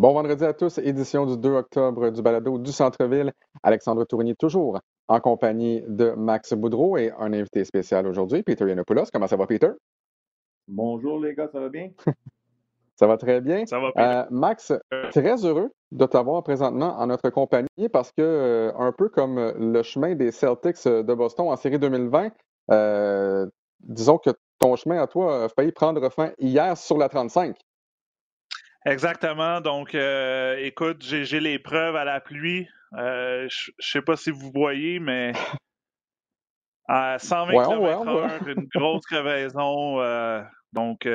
Bon vendredi à tous, édition du 2 octobre du balado du Centre-Ville. Alexandre Tourigny toujours en compagnie de Max Boudreau et un invité spécial aujourd'hui, Peter Yanopoulos. Comment ça va, Peter? Bonjour les gars, ça va bien? ça va très bien. Ça va bien. Euh, Max, très heureux de t'avoir présentement en notre compagnie parce que, euh, un peu comme le chemin des Celtics de Boston en série 2020, euh, disons que ton chemin à toi a failli prendre fin hier sur la 35. Exactement. Donc, euh, écoute, j'ai les preuves à la pluie. Euh, je ne sais pas si vous voyez, mais à 120 km/h, une grosse crevaison. Euh, donc,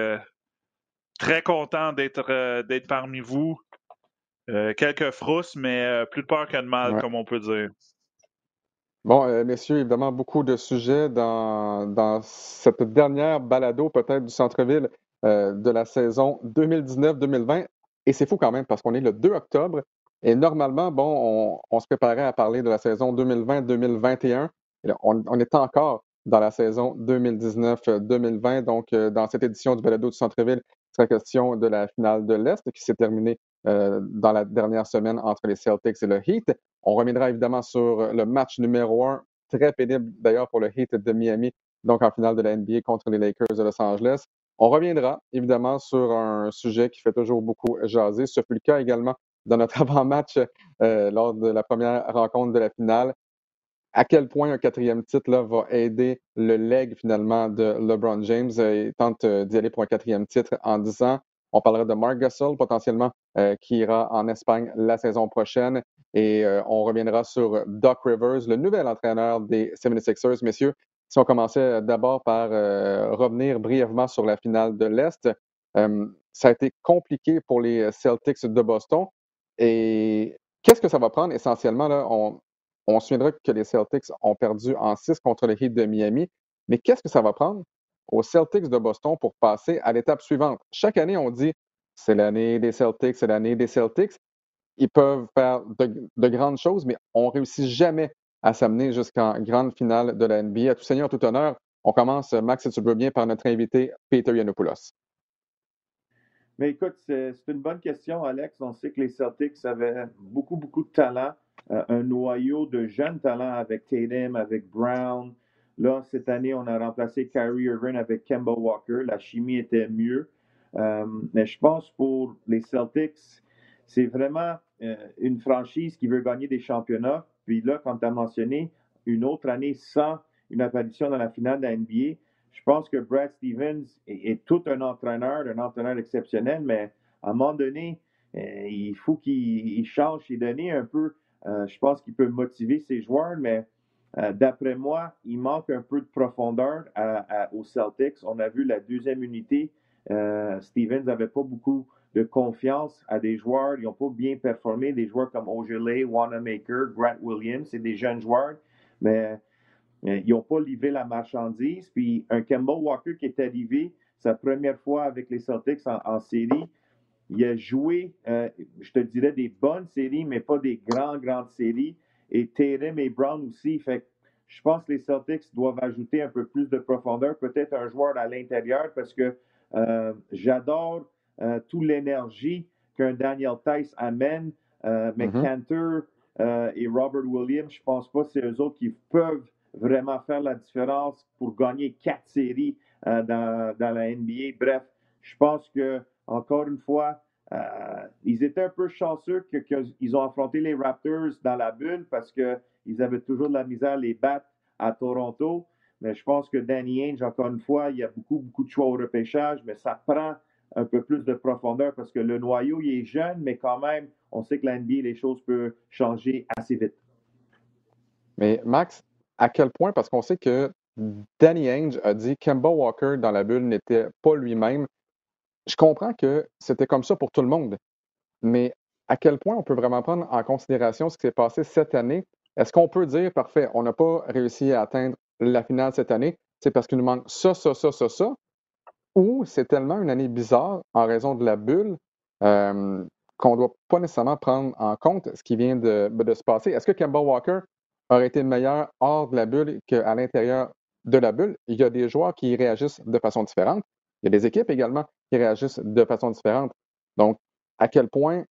très content d'être d'être parmi vous. quelques frousses, mais plus de peur que de mal, comme on peut dire. Bon, messieurs, évidemment, beaucoup de sujets dans, dans cette dernière balado, peut-être, du centre-ville euh, de la saison 2019-2020. Et c'est fou quand même parce qu'on est le 2 octobre et normalement, bon, on, se préparait à parler de la saison 2020-2021. On, est encore dans la saison 2019-2020. Donc, euh, dans cette édition du Balado du Centre-Ville, il sera question de la finale de l'Est qui s'est terminée euh, dans la dernière semaine entre les Celtics et le Heat. On reviendra évidemment sur le match numéro un, très pénible d'ailleurs pour le Heat de Miami, donc en finale de la NBA contre les Lakers de Los Angeles. On reviendra évidemment sur un sujet qui fait toujours beaucoup jaser. Ce fut le cas également dans notre avant-match euh, lors de la première rencontre de la finale. À quel point un quatrième titre va aider le leg finalement de LeBron James. Il tente euh, d'y aller pour un quatrième titre en disant on parlera de Mark Gasol potentiellement euh, qui ira en Espagne la saison prochaine et on reviendra sur Doc Rivers, le nouvel entraîneur des 76ers. Messieurs, si on commençait euh, d'abord par euh, revenir brièvement sur la finale de l'Est, euh, ça a été compliqué pour les Celtics de Boston. Et qu'est-ce que ça va prendre essentiellement? Là, on, se souviendra que les Celtics ont perdu en 6 contre le Heat de Miami. Mais qu'est-ce que ça va prendre aux Celtics de Boston pour passer à l'étape suivante? Chaque année, on dit c'est l'année des Celtics, c'est l'année des Celtics. Ils peuvent faire de, de, grandes choses, mais on ne réussit jamais à s'amener jusqu'en grande finale de la NBA. À tout seigneur, tout honneur, on commence, Max, si tu veux bien, par notre invité, Peter Yanopoulos. Mais écoute, c'est une bonne question, Alex. On sait que les Celtics avaient beaucoup, beaucoup de talent, euh, un noyau de jeunes talents avec Tatum, avec Brown. Là, cette année, on a remplacé Kyrie Irving avec Kemba Walker. La chimie était mieux. Euh, mais je pense pour les Celtics, c'est vraiment euh, une franchise qui veut gagner des championnats. Puis là, quand tu as mentionné une autre année sans une apparition dans la finale de la NBA, je pense que Brad Stevens est, tout un entraîneur, un entraîneur exceptionnel, mais à un moment donné, euh, il faut qu'il change ses données un peu. Euh, je pense qu'il peut motiver ses joueurs, mais euh, d'après moi, il manque un peu de profondeur aux Celtics. On a vu la deuxième unité. Stevens n'avait pas beaucoup de confiance à des joueurs. Ils n'ont pas bien performé. Des joueurs comme Ogilvy, Wanamaker, Grant Williams, c'est des jeunes joueurs, mais ils n'ont pas livré la marchandise. Puis un Kemba Walker qui est arrivé sa première fois avec les Celtics en, série, il a joué, euh, je te dirais, des bonnes séries, mais pas des grandes, grandes séries. Et Tatum et Brown aussi. Fait je pense que les Celtics doivent ajouter un peu plus de profondeur, peut-être un joueur à l'intérieur, parce que euh, j'adore toute l'énergie qu'un Daniel Tice amène. Euh, mais mm-hmm. Cantor euh, et Robert Williams, je ne pense pas que c'est eux autres qui peuvent vraiment faire la différence pour gagner quatre séries dans, dans, la NBA. Bref, je pense que, encore une fois, ils étaient un peu chanceux qu'ils ont affronté les Raptors dans la bulle parce qu'ils avaient toujours de la misère à les battre à Toronto. Mais je pense que Danny Ainge, encore une fois, il y a beaucoup, beaucoup de choix au repêchage, mais ça prend un peu plus de profondeur parce que le noyau, il est jeune, mais quand même, on sait que l'NBA, les choses peuvent changer assez vite. Mais Max, à quel point, parce qu'on sait que Danny Ainge a dit Kemba Walker dans la bulle n'était pas lui-même. Je comprends que c'était comme ça pour tout le monde, mais à quel point on peut vraiment prendre en considération ce qui s'est passé cette année? Est-ce qu'on peut dire, parfait, on n'a pas réussi à atteindre la finale cette année, c'est parce qu'il nous manque ça, ça, ça, ça, ça, ou c'est tellement une année bizarre en raison de la bulle qu'on ne doit pas nécessairement prendre en compte ce qui vient de, se passer. Est-ce que Kemba Walker aurait été meilleur hors de la bulle qu'à l'intérieur de la bulle? Il y a des joueurs qui réagissent de façon différente. Il y a des équipes également qui réagissent de façon différente. Donc, à quel point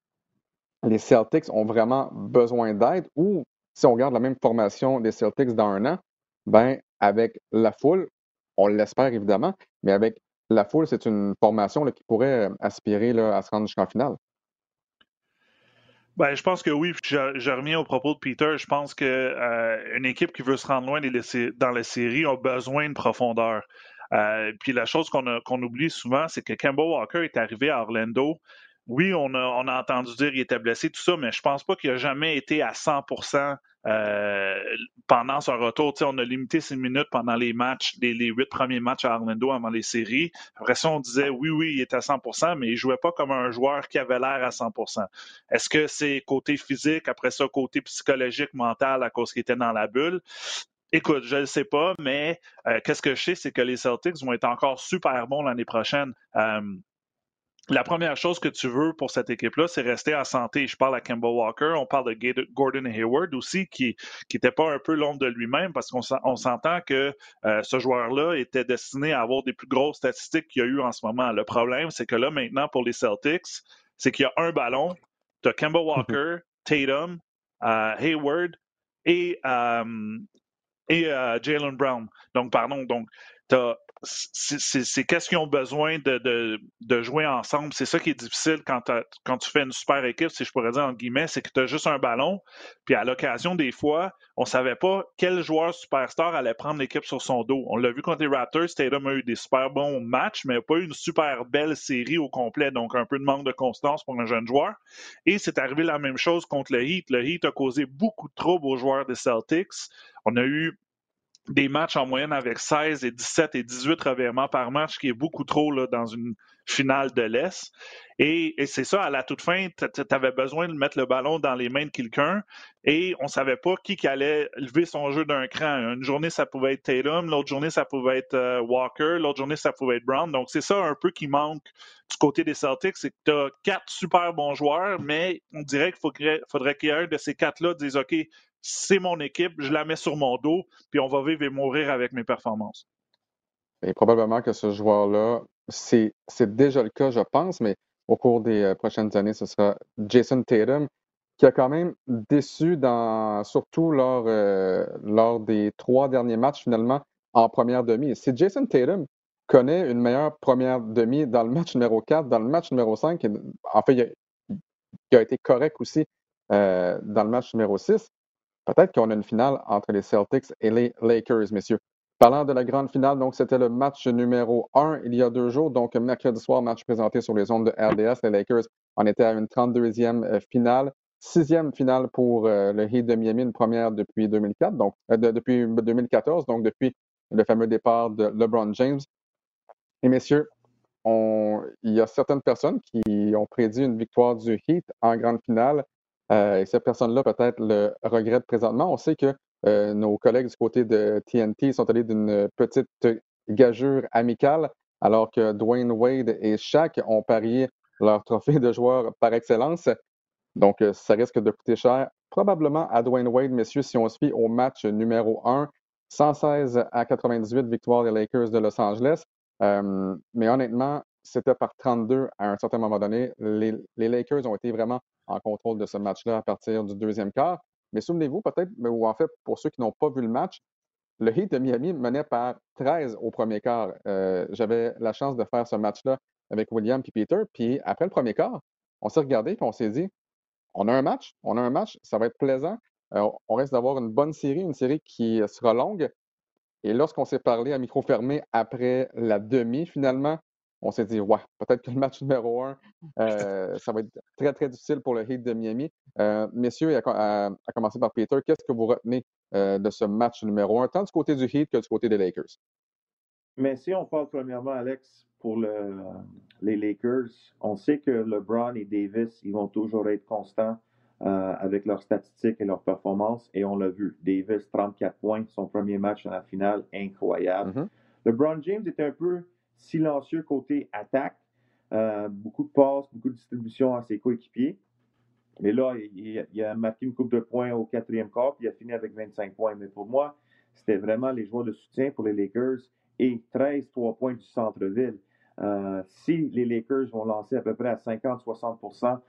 les Celtics ont vraiment besoin d'aide ou si on regarde la même formation des Celtics dans un an, ben avec la foule, on l'espère évidemment, mais avec la foule, c'est une formation qui pourrait aspirer à se rendre jusqu'en finale. Ben, je pense que oui. Je, reviens au propos de Peter. Je pense qu'une euh, équipe qui veut se rendre loin dans les séries a besoin de profondeur. Euh, puis la chose qu'on oublie souvent, c'est que Kemba Walker est arrivé à Orlando oui, on a, entendu dire qu'il était blessé, tout ça, mais je pense pas qu'il a jamais été à 100% euh, pendant son retour. on a limité ses minutes pendant les matchs, les, huit premiers matchs à Orlando avant les séries. Après ça, on disait oui, oui, il était à 100% mais il jouait pas comme un joueur qui avait l'air à 100% Est-ce que c'est côté physique, après ça, côté psychologique, mental, à cause qu'il était dans la bulle? Écoute, je ne sais pas, mais euh, qu'est-ce que je sais, c'est que les Celtics vont être encore super bons l'année prochaine. Euh, la première chose que tu veux pour cette équipe-là, c'est rester en santé. Je parle à Kemba Walker, on parle de Gordon Hayward aussi, qui n'était pas un peu l'ombre de lui-même, parce qu'on s'entend que euh, ce joueur-là était destiné à avoir des plus grosses statistiques qu'il y a eu en ce moment. Le problème, c'est que là, maintenant, pour les Celtics, c'est qu'il y a un ballon, tu as Kemba Walker, Tatum, euh, Hayward et, euh, et Jalen Brown. Donc, pardon, donc, c'est qu'est-ce qu'ils ont besoin de, de, jouer ensemble. C'est ça qui est difficile quand, quand tu fais une super équipe, si je pourrais dire en guillemets, c'est que tu as juste un ballon. Puis à l'occasion, des fois, on savait pas quel joueur superstar allait prendre l'équipe sur son dos. On l'a vu contre les Raptors, Tatum a eu des super bons matchs, mais pas eu une super belle série au complet, donc un peu de manque de constance pour un jeune joueur. Et c'est arrivé la même chose contre le Heat. Le Heat a causé beaucoup de troubles aux joueurs des Celtics. On a eu des matchs en moyenne avec 16 et 17 et 18 revirements par match, qui est beaucoup trop là, dans une finale de l'Est. Et, c'est ça, à la toute fin, tu avais besoin de mettre le ballon dans les mains de quelqu'un et on savait pas qui, allait lever son jeu d'un cran. Une journée, ça pouvait être Tatum, l'autre journée, ça pouvait être euh, Walker, l'autre journée, ça pouvait être Brown. Donc, c'est ça un peu qui manque du côté des Celtics, c'est que tu as quatre super bons joueurs, mais on dirait qu'il faudrait, faudrait qu'il y ait un de ces quatre-là dise OK, c'est mon équipe, je la mets sur mon dos, puis on va vivre et mourir avec mes performances. Et probablement que ce joueur-là, c'est déjà le cas, je pense, mais au cours des euh, prochaines années, ce sera Jason Tatum, qui a quand même déçu, dans, surtout lors, euh, des trois derniers matchs, finalement, en première demi. Si Jason Tatum connaît une meilleure première demi dans le match numéro 4, dans le match numéro 5, en fait, il a, été correct aussi euh, dans le match numéro 6, Peut-être qu'on a une finale entre les Celtics et les Lakers, messieurs. Parlant de la grande finale, donc c'était le match numéro 1 il y a deux jours, donc mercredi soir, match présenté sur les ondes de RDS. Les Lakers en étaient à une 32e euh, finale. Sixième finale pour euh, le Heat de Miami, une première depuis 2004, donc euh, depuis 2014, donc depuis le fameux départ de LeBron James. Et messieurs, il y a certaines personnes qui ont prédit une victoire du Heat en grande finale. Euh, et cette personne-là peut-être le regrette présentement. On sait que euh, nos collègues du côté de TNT sont allés d'une petite gageure amicale, alors que Dwayne Wade et Shaq ont parié leur trophée de joueur par excellence. Donc, euh, ça risque de coûter cher, probablement à Dwayne Wade, messieurs, si on se fie au match numéro 1, 116 à 98, victoire des Lakers de Los Angeles. mais honnêtement, c'était par 32 à un certain moment donné. Les, Lakers ont été vraiment en contrôle de ce match-là à partir du deuxième quart. Mais souvenez-vous peut-être, ou en fait, pour ceux qui n'ont pas vu le match, le Heat de Miami menait par 13 au premier quart. Euh, j'avais la chance de faire ce match-là avec William et Peter. Puis après le premier quart, on s'est regardé et on s'est dit on a un match, on a un match, ça va être plaisant. Euh, on reste d'avoir une bonne série, une série qui sera longue. Et lorsqu'on s'est parlé à micro fermé après la demi, finalement, on s'est dit, ouais, peut-être que le match numéro un, euh, ça va être très, très difficile pour le Heat de Miami. Euh, messieurs, à, commencer par Peter, qu'est-ce que vous retenez euh, de ce match numéro un, tant du côté du Heat que du côté des Lakers? Mais si on parle premièrement, Alex, pour les Lakers, on sait que LeBron et Davis, ils vont toujours être constants avec leurs statistiques et leurs performances, et on l'a vu. Davis, 34 points, son premier match dans la finale, incroyable. Mm-hmm. LeBron James était un peu silencieux côté attaque. Euh, beaucoup de passes, beaucoup de distribution à ses coéquipiers. Mais là, il, a marqué une coupe de points au quatrième quart, puis il a fini avec 25 points. Mais pour moi, c'était vraiment les joueurs de soutien pour les Lakers et 13 3 points du centre-ville. si les Lakers vont lancer à peu près à 50-60%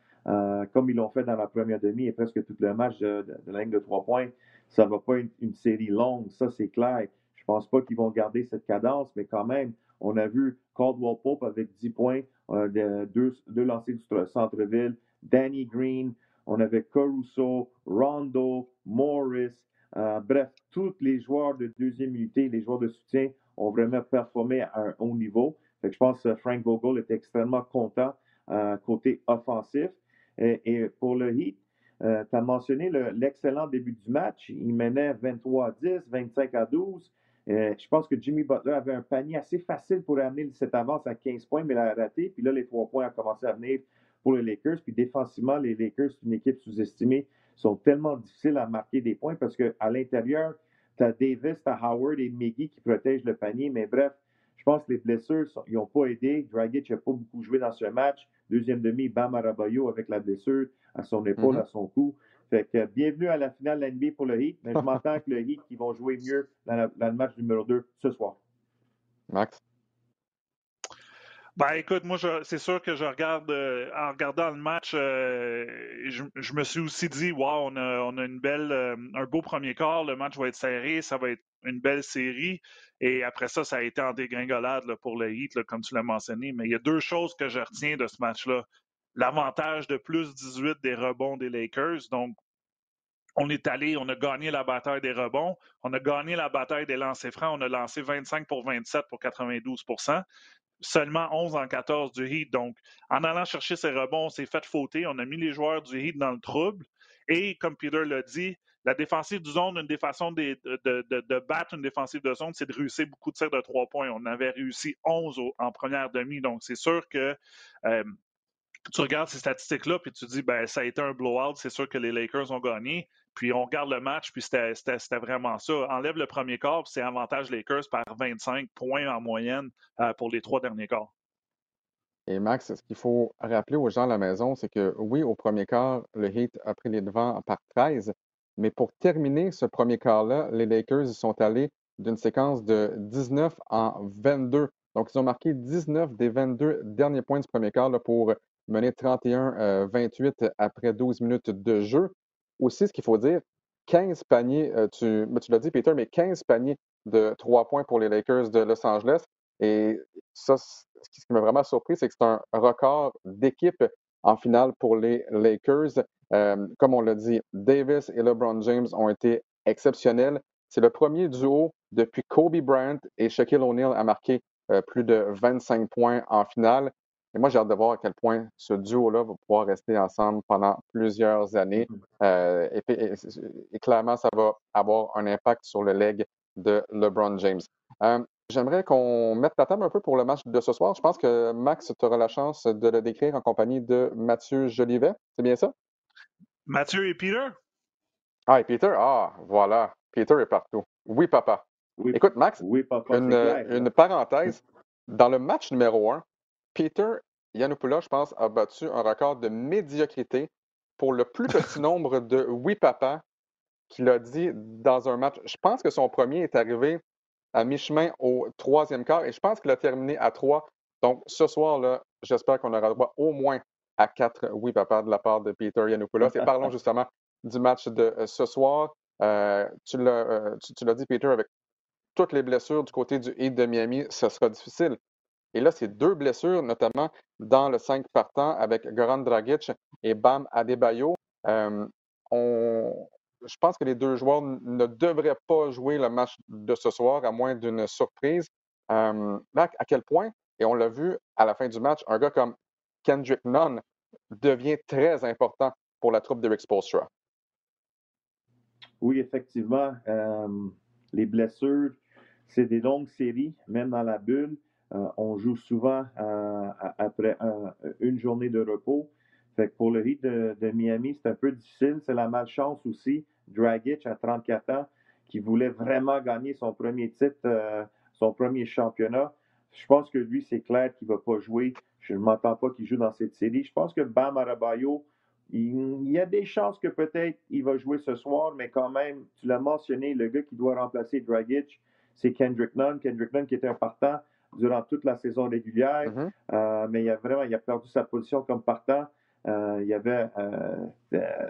comme ils l'ont fait dans la première demi et presque tout le match de, ligne de trois points, ça ne va pas être une, série longue, ça c'est clair. Je ne pense pas qu'ils vont garder cette cadence, mais quand même, on a vu Caldwell Pope avec 10 points, deux, deux lancers du centre-ville, Danny Green, on avait Caruso, Rondo, Morris, euh, bref, tous les joueurs de deuxième unité, les joueurs de soutien ont vraiment performé à un haut niveau. je pense que Frank Vogel est extrêmement content euh, côté offensif. Et, pour le Heat, euh, tu as mentionné l'excellent début du match. Il menait 23 à 10, 25 à 12. Je pense que Jimmy Butler avait un panier assez facile pour amener cette avance à 15 points, mais il a raté. Puis là, les trois points ont commencé à venir pour les Lakers. Puis défensivement, les Lakers, c'est une équipe sous-estimée, sont tellement difficiles à marquer des points parce qu'à l'intérieur, tu as Davis, tu as Howard et Miggy qui protègent le panier. Mais bref, je pense que les blessures n'ont pas aidé. Dragic n'a pas beaucoup joué dans ce match. Deuxième demi, Bam Arabayo avec la blessure à son épaule, mm-hmm. à son cou. Fait que bienvenue à la finale de l'NBA pour le Heat. Mais je m'entends que le Heat qui vont jouer mieux dans, dans le match numéro 2 ce soir. Max? Ben écoute, moi c'est sûr que je regarde euh, en regardant le match, euh, je, me suis aussi dit wow, on a, on a une belle euh, un beau premier quart, le match va être serré, ça va être une belle série. Et après ça, ça a été en dégringolade pour le Heat, comme tu l'as mentionné. Mais il y a deux choses que je retiens de ce match-là. L'avantage de plus 18 des rebonds des Lakers. Donc, on est allé, on a gagné la bataille des rebonds, on a gagné la bataille des lancers francs, on a lancé 25 pour 27 pour 92% seulement 11 en 14 du Heat. Donc, en allant chercher ces rebonds, on s'est fait fauter. On a mis les joueurs du Heat dans le trouble. Et comme Peter l'a dit, la défensive du zone, une des façons de, de, battre une défensive de zone, c'est de réussir beaucoup de tirs de trois points. On avait réussi 11 en première demi. Donc, c'est sûr que euh, tu regardes ces statistiques-là, puis tu dis, ben, ça a été un blowout, c'est sûr que les Lakers ont gagné. Puis on regarde le match, puis c'était vraiment ça. Enlève le premier quart, c'est avantage Lakers par 25 points en moyenne euh, pour les trois derniers quarts. Et Max, ce qu'il faut rappeler aux gens à la maison, c'est que oui, au premier quart, le Heat a pris les devants par 13, mais pour terminer ce premier quart-là, les Lakers sont allés d'une séquence de 19 en 22. Donc, ils ont marqué 19 des 22 derniers points du premier quart pour mener 31-28 euh, après 12 minutes de jeu. Aussi, ce qu'il faut dire, 15 paniers, euh, tu, ben, tu l'as dit, Peter, mais 15 paniers de 3 points pour les Lakers de Los Angeles. Et ça, ce qui m'a vraiment surpris, c'est que c'est un record d'équipe en finale pour les Lakers. Euh, comme on l'a dit, Davis et LeBron James ont été exceptionnels. C'est le premier duo depuis Kobe Bryant et Shaquille O'Neal a marqué plus de 25 points en finale. Et moi, j'ai hâte de voir à quel point ce duo-là va pouvoir rester ensemble pendant plusieurs années. Mm-hmm. Euh, et, clairement, ça va avoir un impact sur le leg de LeBron James. Euh, j'aimerais qu'on mette la table un peu pour le match de ce soir. Je pense que Max, tu auras la chance de le décrire en compagnie de Mathieu Jolivet. C'est bien ça? Mathieu et Peter? Ah, et Peter? Ah, voilà. Peter est partout. Oui, papa. Écoute, Max, une, une parenthèse. Dans le match numéro un, Peter Yanopoulos, je pense, a battu un record de médiocrité pour le plus petit nombre de oui papa qu'il a dit dans un match. Je pense que son premier est arrivé à mi-chemin au troisième quart et je pense qu'il a terminé à trois. Donc, ce soir-là, j'espère qu'on aura droit au moins à quatre oui papa de la part de Peter Yanopoulos. Et parlons justement du match de euh, ce soir. Euh, tu l'as euh, dit, Peter, avec toutes les blessures du côté du Heat de Miami, ce sera difficile. Et là, c'est deux blessures, notamment dans le 5 partant avec Goran Dragic et Bam Adebayo. Je pense que les deux joueurs ne devraient pas jouer le match de ce soir, à moins d'une surprise. Euh, à quel point, et on l'a vu à la fin du match, un gars comme Kendrick Nunn devient très important pour la troupe d'Eric Spolstra. Oui, effectivement. Les blessures, c'est des longues séries, même dans la bulle. Euh, on joue souvent euh, après une journée de repos. Fait pour le Heat de, Miami, c'est un peu difficile. C'est la malchance aussi. Dragic, à 34 ans, qui voulait vraiment gagner son premier titre, euh, son premier championnat. Je pense que lui, c'est clair qu'il ne va pas jouer. Je ne m'entends pas qu'il joue dans cette série. Je pense que Bam Arabayo, il, y a des chances que peut-être il va jouer ce soir, mais quand même, tu l'as mentionné, le gars qui doit remplacer Dragic, c'est Kendrick Nunn. Kendrick Nunn qui était un partant durant toute la saison régulière. Mm-hmm. mais il a vraiment il a perdu sa position comme partant. il y avait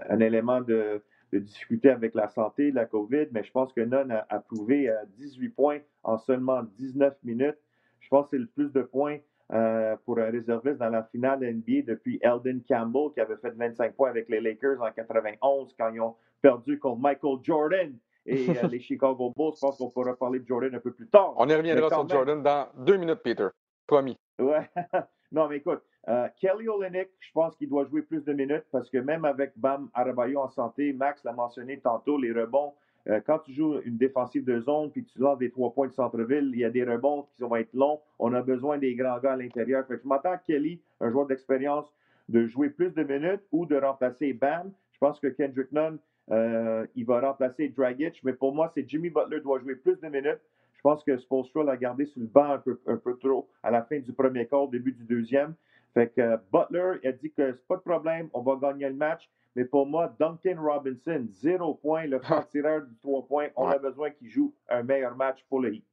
un élément de, difficulté avec la santé, la COVID, mais je pense que Non a, a prouvé 18 points en seulement 19 minutes. Je pense que c'est le plus de points euh, pour un réserviste dans la finale NBA depuis Eldon Campbell, qui avait fait 25 points avec les Lakers en 91 quand ils ont perdu contre Michael Jordan et euh, les Chicago Bulls. Je pense qu'on pourra parler de Jordan un peu plus tard. On y reviendra sur Jordan dans deux minutes, Peter. Promis. Ouais. non, mais écoute, euh, Kelly Olynyk, je pense qu'il doit jouer plus de minutes parce que même avec Bam Arabayo en santé, Max l'a mentionné tantôt, les rebonds euh, quand tu joues une défensive de zone puis tu lances des trois points de centre-ville, il y a des rebonds qui vont être longs. On a besoin des grands gars à l'intérieur. je m'attends à Kelly, un joueur d'expérience, de jouer plus de minutes ou de remplacer Bam. Je pense que Kendrick Nunn, euh, il va remplacer Dragic, mais pour moi, c'est Jimmy Butler doit jouer plus de minutes. Je pense que Spolstra l'a gardé sur le banc un peu, un peu trop à la fin du premier quart, début du deuxième. Fait que euh, Butler a dit que c'est pas de problème, on va gagner le match. Mais pour moi, Duncan Robinson, zéro point, le franc-tireur du trois points. On a besoin qu'il joue un meilleur match pour le Heat.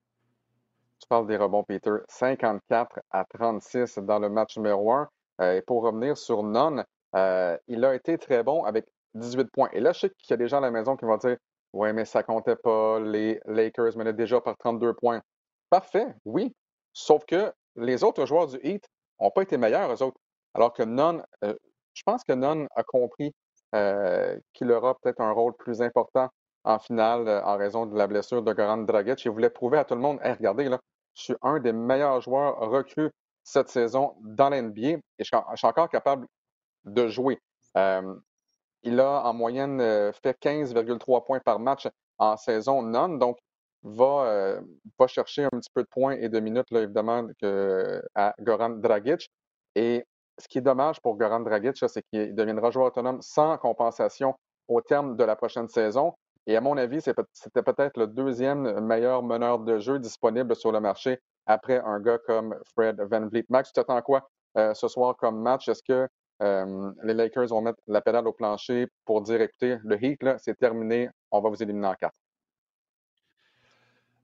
Tu parles des rebonds, Peter. 54 à 36 dans le match numéro 1. Euh, et pour revenir sur Non, euh, il a été très bon avec 18 points. Et là, je sais qu'il y a des gens à la maison qui vont dire Ouais, mais ça comptait pas. Les Lakers menaient déjà par 32 points. Parfait, oui. Sauf que les autres joueurs du Heat n'ont pas été meilleurs, eux autres. Alors que Non, euh, je pense que Non a compris euh, qu'il aura peut-être un rôle plus important en finale euh, en raison de la blessure de Goran Dragic. Il voulait prouver à tout le monde, regardez, là, je suis un des meilleurs joueurs recrues cette saison dans l'NBA et je, suis encore capable de jouer. Il a en moyenne fait 15,3 points par match en saison non, donc va, va chercher un petit peu de points et de minutes, là, évidemment, que, à Goran Dragic. Et ce qui est dommage pour Goran Dragic, c'est qu'il deviendra joueur autonome sans compensation au terme de la prochaine saison. Et à mon avis, c'était peut-être le deuxième meilleur meneur de jeu disponible sur le marché après un gars comme Fred Van Vliet. Max, tu t'attends quoi euh, ce soir comme match? Est-ce que euh, les Lakers vont mettre la pédale au plancher pour dire, écoutez, le Heat, c'est terminé, on va vous éliminer en quatre?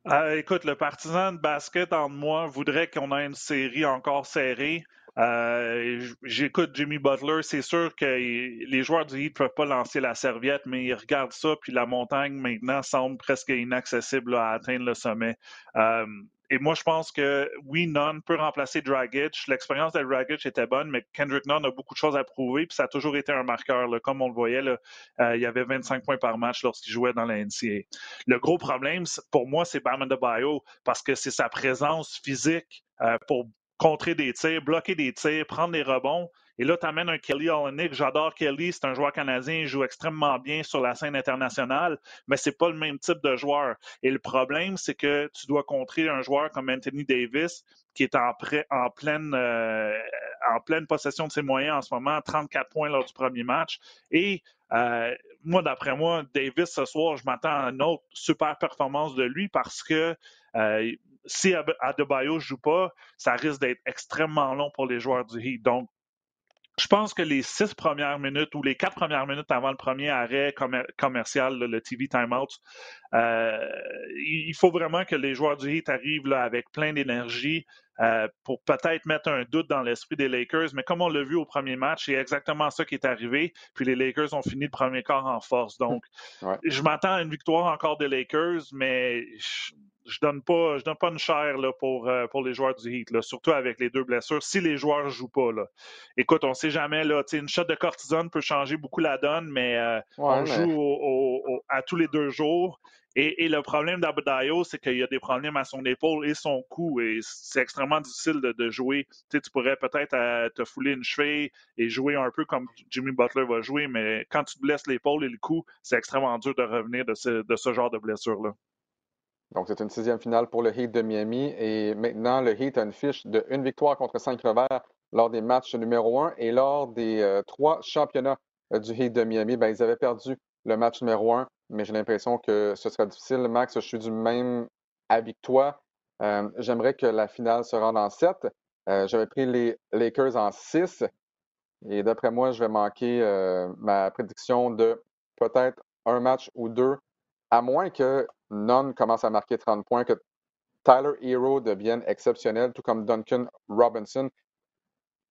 Euh, écoute, le partisan de basket en moi voudrait qu'on ait une série encore serrée. Euh, j'écoute Jimmy Butler. C'est sûr que les joueurs du Heat ne peuvent pas lancer la serviette, mais ils regardent ça, puis la montagne maintenant semble presque inaccessible à atteindre le sommet. Euh, et moi, je pense que oui, Nunn peut remplacer Dragic. L'expérience de Dragic était bonne, mais Kendrick Nunn a beaucoup de choses à prouver, puis ça a toujours été un marqueur. Comme on le voyait, euh, il y avait 25 points par match lorsqu'il jouait dans la NCAA. Le gros problème, pour moi, c'est Bam Bio, parce que c'est sa présence physique pour contrer des tirs, bloquer des tirs, prendre des rebonds. Et là, tu amènes un Kelly Olynyk. J'adore Kelly, c'est un joueur canadien, il joue extrêmement bien sur la scène internationale, mais c'est pas le même type de joueur. Et le problème, c'est que tu dois contrer un joueur comme Anthony Davis, qui est en, euh, pleine possession de ses moyens en ce moment, 34 points lors du premier match. Et euh, moi, d'après moi, Davis, ce soir, je m'attends à une autre super performance de lui parce que euh, si Adebayo ne joue pas, ça risque d'être extrêmement long pour les joueurs du Heat. Donc, je pense que les six premières minutes ou les quatre premières minutes avant le premier arrêt commercial, le TV timeout, euh, il faut vraiment que les joueurs du Heat arrivent là, avec plein d'énergie euh, pour peut-être mettre un doute dans l'esprit des Lakers. Mais comme on l'a vu au premier match, c'est exactement ça qui est arrivé. Puis les Lakers ont fini le premier quart en force. Donc, je m'attends à une victoire encore des Lakers, mais je donne pas, je donne pas une chair là, pour, euh, pour les joueurs du Heat, là, surtout avec les deux blessures, si les joueurs ne jouent pas. Là. Écoute, on ne sait jamais, là, une shot de cortisone peut changer beaucoup la donne, mais euh, on joue à tous les deux jours. Et, le problème d'Abudayo, c'est qu'il y a des problèmes à son épaule et son cou, et c'est extrêmement difficile de, jouer. Tu, pourrais peut-être euh, te fouler une cheville et jouer un peu comme Jimmy Butler va jouer, mais quand tu te blesses l'épaule et le cou, c'est extrêmement dur de revenir de ce, de ce genre de blessure-là. Donc, c'est une sixième finale pour le Heat de Miami. Et maintenant, le Heat a une fiche de une victoire contre cinq revers lors des matchs numéro un. Et lors des euh, trois championnats euh, du Heat de Miami, ben, ils avaient perdu le match numéro un. Mais j'ai l'impression que ce sera difficile. Max, je suis du même avis que toi. Euh, j'aimerais que la finale se rende en sept. J'avais pris les Lakers en six. Et d'après moi, je vais manquer ma prédiction de peut-être un match ou deux, à moins que non commence à marquer 30 points, que Tyler Hero devienne exceptionnel, tout comme Duncan Robinson.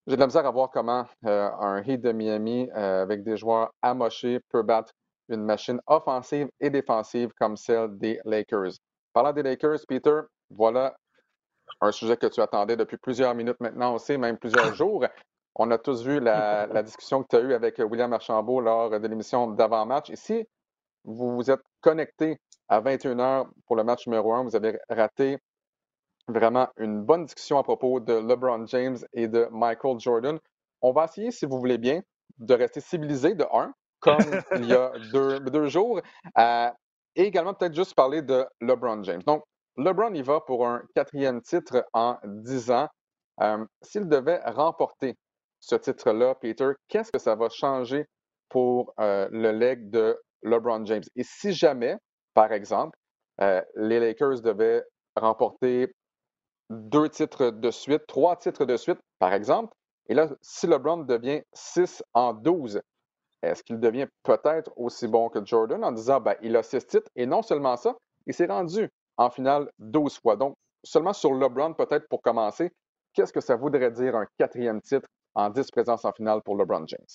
J'ai de la misère à voir comment euh, un Heat de Miami euh, avec des joueurs amochés peut battre une machine offensive et défensive comme celle des Lakers. Parlant des Lakers, Peter, voilà un sujet que tu attendais depuis plusieurs minutes maintenant aussi, même plusieurs jours. On a tous vu la, discussion que tu as eue avec William Archambault lors de l'émission d'avant-match. Ici, vous vous êtes connecté à 21h pour le match numéro 1. Vous avez raté vraiment une bonne discussion à propos de LeBron James et de Michael Jordan. On va essayer, si vous voulez bien, de rester civilisé de un, comme il y a deux, jours, euh, et également peut-être juste parler de LeBron James. Donc, LeBron y va pour un quatrième titre en dix ans. Euh, s'il devait remporter ce titre-là, Peter, qu'est-ce que ça va changer pour euh, le leg de LeBron James? Et si jamais, par exemple, les Lakers devaient remporter deux titres de suite, trois titres de suite, par exemple. Et là, si LeBron devient 6 en 12, est-ce qu'il devient peut-être aussi bon que Jordan en disant ben, il a six titres et non seulement ça, il s'est rendu en finale 12 fois. Donc, seulement sur LeBron, peut-être pour commencer, qu'est-ce que ça voudrait dire un quatrième titre en 10 présences en finale pour LeBron James?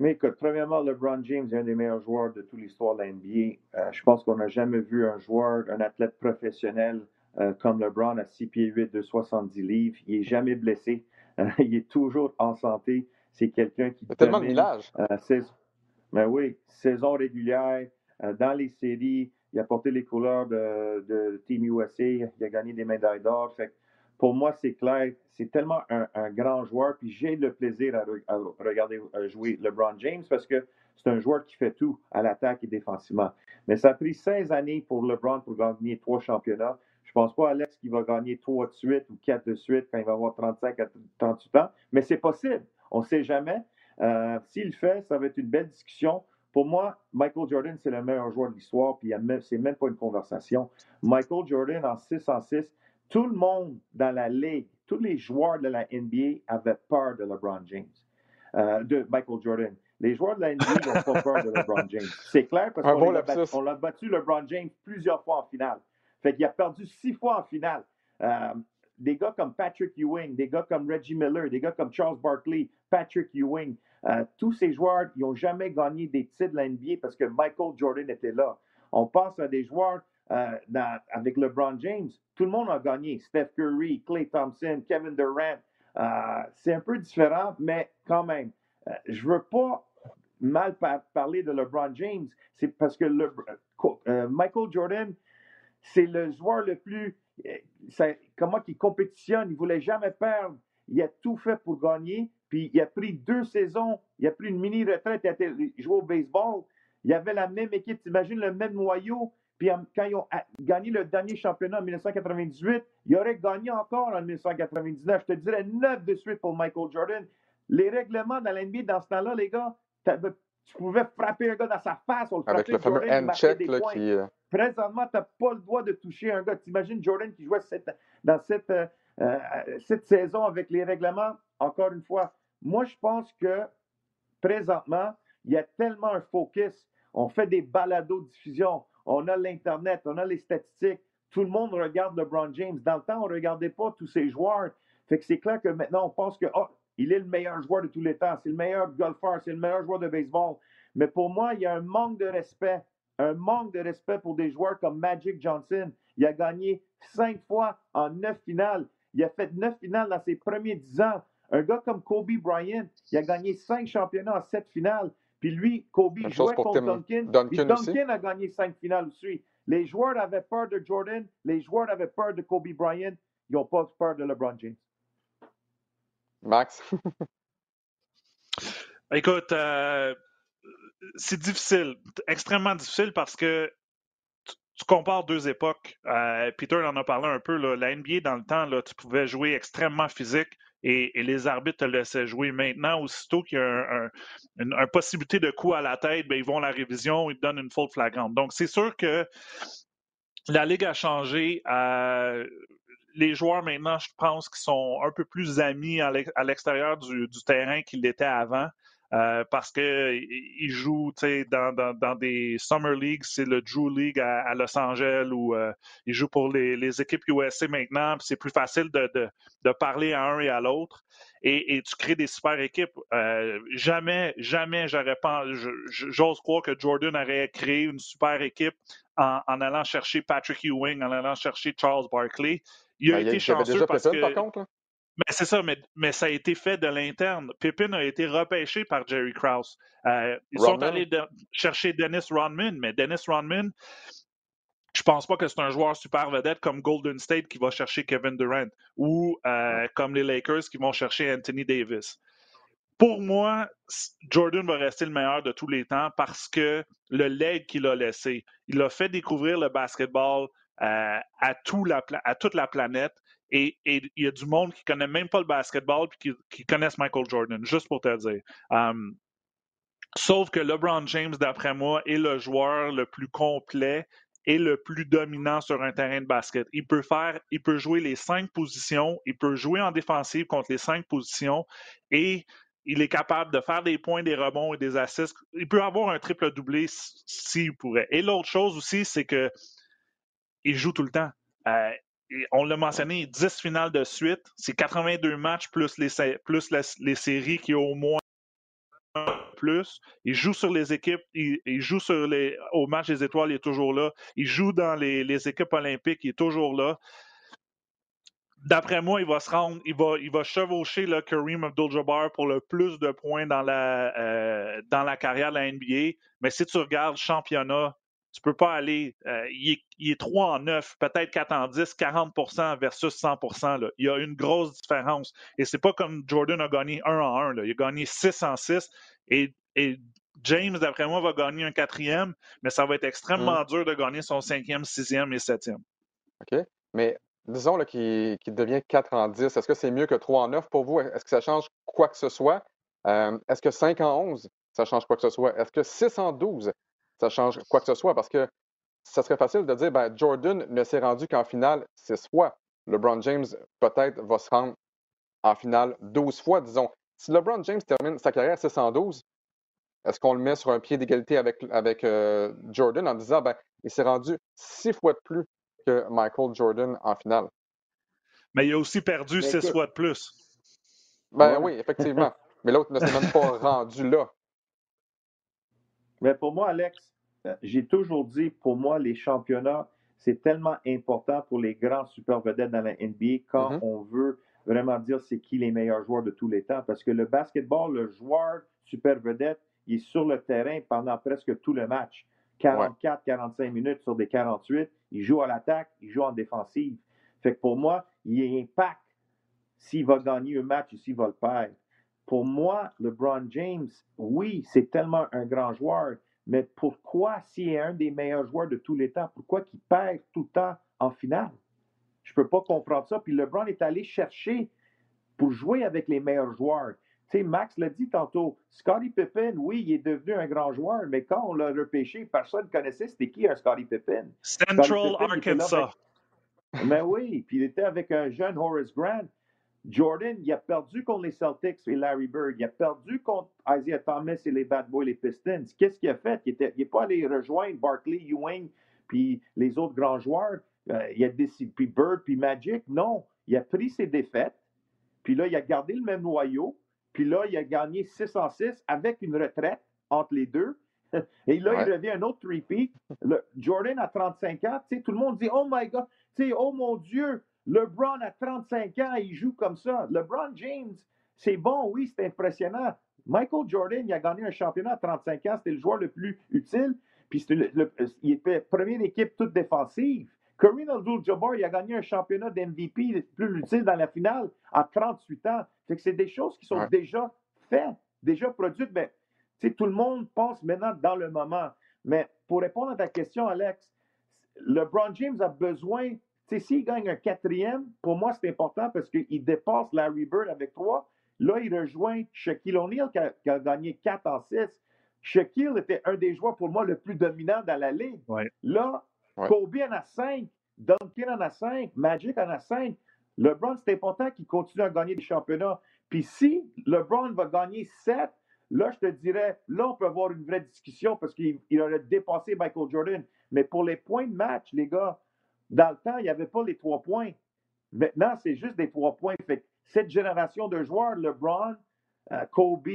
Mais écoute, premièrement, LeBron James est un des meilleurs joueurs de toute l'histoire de la NBA. Euh, je pense qu'on n'a jamais vu un joueur, un athlète professionnel euh, comme LeBron à 6 pieds 8 de 70 livres. Il n'est jamais blessé. Euh, il est toujours en santé. C'est quelqu'un qui. a tellement de. Euh, ben oui, saison régulière, dans les séries. Il a porté les couleurs de, Team USA. Il a gagné des médailles d'or. pour moi, c'est clair. C'est tellement un, grand joueur. Puis j'ai le plaisir à, regarder jouer LeBron James parce que c'est un joueur qui fait tout à l'attaque et défensivement. Mais ça a pris 16 années pour LeBron pour gagner trois championnats. Je pense pas, Alex, qu'il va gagner trois de suite ou quatre de suite quand il va avoir 35 à 38 ans, mais c'est possible. On ne sait jamais. Euh, s'il le fait, ça va être une belle discussion. Pour moi, Michael Jordan, c'est le meilleur joueur de l'histoire, puis c'est même pas une conversation. Michael Jordan, en 6 en 6, tout le monde dans la ligue, tous les joueurs de la NBA avaient peur de LeBron James, euh, de Michael Jordan. Les joueurs de la NBA n'ont pas peur de LeBron James. C'est clair parce qu'on l'a battu LeBron James plusieurs fois en finale. Fait qu'il a perdu six fois en finale. Euh, des gars comme Patrick Ewing, des gars comme Reggie Miller, des gars comme Charles Barkley, Patrick Ewing, euh, tous ces joueurs, ils n'ont jamais gagné des titres de la NBA parce que Michael Jordan était là. On pense à des joueurs euh, avec LeBron James, tout le monde a gagné. Steph Curry, Clay Thompson, Kevin Durant. c'est un peu différent, mais quand même, je ne veux pas mal parler de LeBron James. C'est parce que Michael Jordan, c'est le joueur le plus. Euh, comment il compétitionne, il ne voulait jamais perdre. Il a tout fait pour gagner. Puis il a pris deux saisons, il a pris une mini-retraite, il a joué au baseball. Il y avait la même équipe, t'imagines le même noyau. Puis quand ils ont gagné le dernier championnat en 1998, il aurait gagné encore en 1999. Je te dirais neuf de suite pour Michael Jordan. Les règlements dans l'NBA dans ce temps-là, les gars, tu pouvais frapper un gars dans sa face. On le Avec le fameux hand-check qui. Présentement, tu n'as pas le droit de toucher un gars. T'imagines Jordan qui jouait dans cette, euh, euh, cette saison avec les règlements? Encore une fois, moi, je pense que présentement, il y a tellement un focus. On fait des balados diffusion. On a l'Internet, on a les statistiques. Tout le monde regarde LeBron James. Dans le temps, on ne regardait pas tous ces joueurs. Fait que c'est clair que maintenant, on pense que oh, il est le meilleur joueur de tous les temps. C'est le meilleur golfeur, c'est le meilleur joueur de baseball. Mais pour moi, il y a un manque de respect un manque de respect pour des joueurs comme Magic Johnson. Il a gagné cinq fois en neuf finales. Il a fait neuf finales dans ses premiers dix ans. Un gars comme Kobe Bryant, il a gagné cinq championnats en sept finales. Puis lui, Kobe jouait contre Duncan. Duncan, Duncan a gagné cinq finales aussi. Les joueurs avaient peur de Jordan. Les joueurs avaient peur de Kobe Bryant. Ils n'ont pas peur de LeBron James. Max? Écoute, euh, c'est difficile, extrêmement difficile parce que tu, compares deux époques. Euh, Peter en a parlé un peu. La NBA, dans le temps, tu pouvais jouer extrêmement physique et, les arbitres te laissaient jouer. Maintenant, aussitôt qu'il y a une, possibilité de coup à la tête, ben, ils vont à la révision, ils te donnent une faute flagrante. Donc, c'est sûr que la Ligue a changé. Euh, les joueurs maintenant, je pense, qui sont un peu plus amis à l'extérieur du terrain qu'ils l'étaient avant. Euh, parce qu'il joue dans, dans, dans, des Summer Leagues, c'est le Drew League à, Los Angeles où euh, il joue pour les, les équipes USA maintenant. C'est plus facile de, de, de, parler à un et à l'autre. Et, et, tu crées des super équipes. Euh, jamais, jamais j'aurais pas. J'ose croire que Jordan aurait créé une super équipe en, en, allant chercher Patrick Ewing, en allant chercher Charles Barkley. Il a ben, été chanceux parce que. Par contre, mais c'est ça, mais, mais, ça a été fait de l'interne. Pippin a été repêché par Jerry Krause. Euh, ils sont allés chercher Dennis Rodman, mais Dennis Rodman, je pense pas que c'est un joueur super vedette comme Golden State qui va chercher Kevin Durant ou euh, comme les Lakers qui vont chercher Anthony Davis. Pour moi, Jordan va rester le meilleur de tous les temps parce que le leg qu'il a laissé, il a fait découvrir le basketball euh, à, tout la, à toute la planète. Et il y a du monde qui ne connaît même pas le basketball et qui, qui, connaissent Michael Jordan, juste pour te dire. Um, sauf que LeBron James, d'après moi, est le joueur le plus complet et le plus dominant sur un terrain de basket. Il peut faire, il peut jouer les cinq positions, il peut jouer en défensive contre les cinq positions et il est capable de faire des points, des rebonds et des assists. Il peut avoir un triple doublé s'il pourrait. Et l'autre chose aussi, c'est que il joue tout le temps. Euh, on l'a mentionné, 10 finales de suite. C'est 82 matchs plus les, séries qui ont au moins plus. Il joue sur les équipes, il, joue sur les, au match des étoiles, il est toujours là. Il joue dans les, équipes olympiques, il est toujours là. D'après moi, il va se rendre, il va, chevaucher le Kareem Abdul-Jabbar pour le plus de points dans la, euh, carrière de la NBA. Mais si tu regardes championnat, tu peux pas aller. Euh, il, est, 3 en 9, peut-être 4 en 10, 40% versus 100 là. Il y a une grosse différence. Et c'est pas comme Jordan a gagné 1 en 1. Là. Il a gagné 6 en 6. Et, James, d'après moi, va gagner un quatrième, mais ça va être extrêmement mm. dur de gagner son cinquième, sixième et septième. OK. Mais disons qu'il devient 4 en 10. Est-ce que c'est mieux que 3 en 9 pour vous? Est-ce que ça change quoi que ce soit? Euh, est-ce que 5 en 11, ça change quoi que ce soit? Est-ce que 6 en 12, ça change quoi que ce soit parce que ça serait facile de dire ben, Jordan ne s'est rendu qu'en finale six fois. LeBron James, peut-être, va se rendre en finale 12 fois, disons. Si LeBron James termine sa carrière à 612, est-ce qu'on le met sur un pied d'égalité avec, avec euh, Jordan en disant ben, il s'est rendu six fois de plus que Michael Jordan en finale? Mais il a aussi perdu six fois de plus. Ben oui, effectivement. Mais l'autre ne s'est même pas rendu là. Mais pour moi, Alex, euh, j'ai toujours dit, pour moi, les championnats, c'est tellement important pour les grands super vedettes dans la NBA quand mm-hmm. on veut vraiment dire c'est qui les meilleurs joueurs de tous les temps. Parce que le basketball, le joueur super vedette, il est sur le terrain pendant presque tout le match. 44, 45 minutes sur des 48. Il joue à l'attaque, il joue en défensive. Fait que pour moi, il y a un impact s'il va gagner un match ou s'il va le perdre. Pour moi, LeBron James, oui, c'est tellement un grand joueur, mais pourquoi, s'il est un des meilleurs joueurs de tous les temps, pourquoi il perd tout le temps en finale? Je ne peux pas comprendre ça. Puis LeBron est allé chercher pour jouer avec les meilleurs joueurs. Tu sais, Max l'a dit tantôt, Scottie Pippen, oui, il est devenu un grand joueur, mais quand on l'a repêché, personne ne connaissait c'était qui un Scottie Pippen. Central Arkansas. Mais oui, puis il était avec un jeune Horace Grant. Jordan, il a perdu contre les Celtics et Larry Bird. Il a perdu contre Isaiah Thomas et les Bad Boys, les Pistons. Qu'est-ce qu'il a fait? Il n'est pas allé rejoindre Barkley, Ewing, puis les autres grands joueurs. Euh, il a décidé, puis Bird, puis Magic. Non, il a pris ses défaites, puis là, il a gardé le même noyau, puis là, il a gagné 6 en 6 avec une retraite entre les deux. Et là, il revient un autre repeat. Jordan a 35 ans. Tout le monde dit Oh my God, oh mon Dieu, LeBron a 35 ans, il joue comme ça. LeBron James, c'est bon, oui, c'est impressionnant. Michael Jordan, il a gagné un championnat à 35 ans, c'était le joueur le plus utile, puis il était première équipe toute défensive. Kareem Abdul-Jabbar, il a gagné un championnat d'MVP le plus utile dans la finale à 38 ans. que c'est des choses qui sont déjà faites, déjà produites. Mais tout le monde pense maintenant dans le moment. Mais pour répondre à ta question, Alex, LeBron James a besoin s'il gagne un quatrième, pour moi, c'est important parce qu'il dépasse Larry Bird avec trois. Là, il rejoint Shaquille O'Neal qui, a, gagné 4 en 6. Shaquille était un des joueurs pour moi le plus dominant dans la ligue. Là, Kobe en a 5, Duncan en a 5, Magic en a 5. LeBron, c'est important qu'il continue à gagner des championnats. Puis si LeBron va gagner 7, là, je te dirais, là, on peut avoir une vraie discussion parce qu'il aurait dépassé Michael Jordan. Mais pour les points de match, les gars, dans le temps, il n'y avait pas les trois points. Maintenant, c'est juste des trois points. Fait cette génération de joueurs, LeBron, euh, Kobe,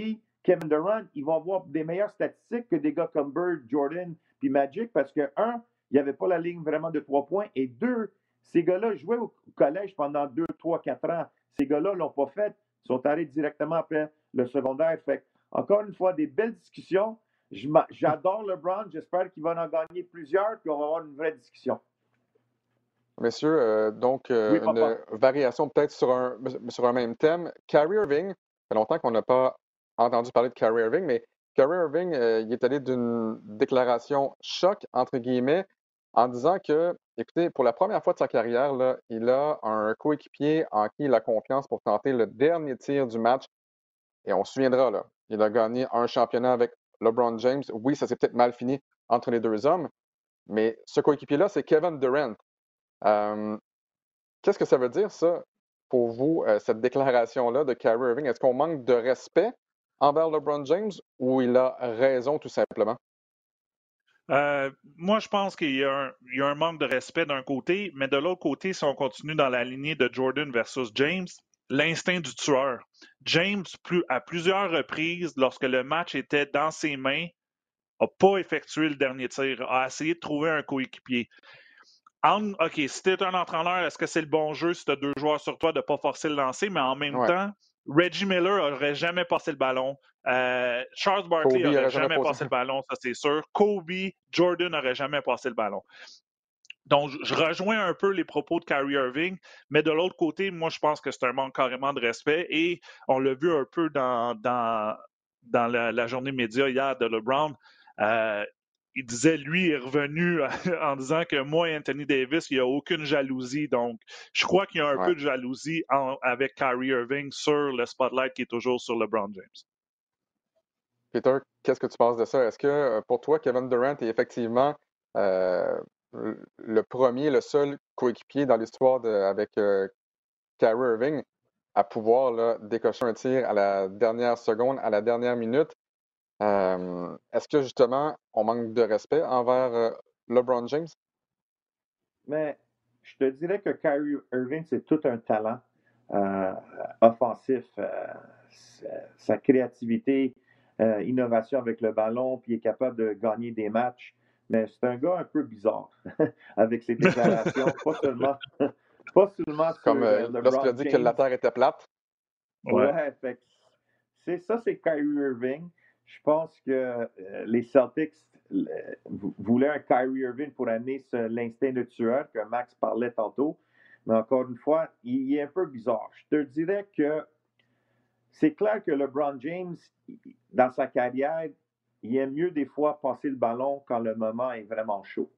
Kevin Durant, ils vont avoir des meilleures statistiques que des gars comme Bird, Jordan, puis Magic parce que, un, il n'y avait pas la ligne vraiment de trois points. Et deux, ces gars-là jouaient au collège pendant deux, trois, quatre ans. Ces gars-là ne l'ont pas fait. Ils sont allés directement après le secondaire. Fait encore une fois, des belles discussions. J'adore LeBron. J'espère qu'il va en gagner plusieurs, puis on va avoir une vraie discussion. Messieurs, euh, donc, euh, une variation peut-être sur un, sur un même thème. Kyrie Irving, ça fait longtemps qu'on n'a pas entendu parler de Kyrie Irving, mais Kyrie Irving, euh, il est allé d'une déclaration choc, entre guillemets, en disant que, écoutez, pour la première fois de sa carrière, là, il a un coéquipier en qui il a confiance pour tenter le dernier tir du match. Et on se souviendra, là, il a gagné un championnat avec LeBron James. Oui, ça s'est peut-être mal fini entre les deux hommes, mais ce coéquipier-là, c'est Kevin Durant. Qu'est-ce que ça veut dire, ça, pour vous, euh, cette déclaration-là de Kyrie Irving? Est-ce qu'on manque de respect envers LeBron James ou il a raison tout simplement? Euh, moi, je pense qu'il y, a un manque de respect d'un côté, mais de l'autre côté, si on continue dans la lignée de Jordan versus James, l'instinct du tueur. James, à plusieurs reprises, lorsque le match était dans ses mains, n'a pas effectué le dernier tir, a essayé de trouver un coéquipier. OK, si tu es un entraîneur, est-ce que c'est le bon jeu si tu as deux joueurs sur toi de ne pas forcer le lancer, mais en même temps, Reggie Miller n'aurait jamais passé le ballon. Euh, Charles Barkley n'aurait jamais, passé le ballon, ça c'est sûr. Kobe, Jordan n'aurait jamais passé le ballon. Donc, je rejoins un peu les propos de Kyrie Irving, mais de l'autre côté, moi, je pense que c'est un manque carrément de respect et on l'a vu un peu dans, dans, dans la, journée média hier de LeBron. Euh, il disait, lui, est revenu en disant que moi, Anthony Davis, il n'y a aucune jalousie. Donc, je crois qu'il y a un peu de jalousie avec Kyrie Irving sur le spotlight qui est toujours sur LeBron James. Peter, qu'est-ce que tu penses de ça? Est-ce que euh, pour toi, Kevin Durant est effectivement euh, le premier, le seul coéquipier dans l'histoire avec euh, Kyrie Irving à pouvoir décocher un tir à la dernière seconde, à la dernière minute? Est-ce que justement, on manque de respect envers euh, LeBron James? Mais je te dirais que Kyrie Irving, c'est tout un talent euh, offensif. Euh, sa créativité, innovation avec le ballon, puis il est capable de gagner des matchs. Mais c'est un gars un peu bizarre avec ses déclarations. pas seulement, pas seulement Comme lorsqu'il a dit que la Terre était plate. Ouais, c'est ça, c'est Kyrie Irving. Je pense que euh, les Celtics voulaient un Kyrie Irving pour amener l'instinct de tueur que Max parlait tantôt. Mais encore une fois, il, est un peu bizarre. Je te dirais que c'est clair que LeBron James, dans sa carrière, il aime mieux des fois passer le ballon quand le moment est vraiment chaud.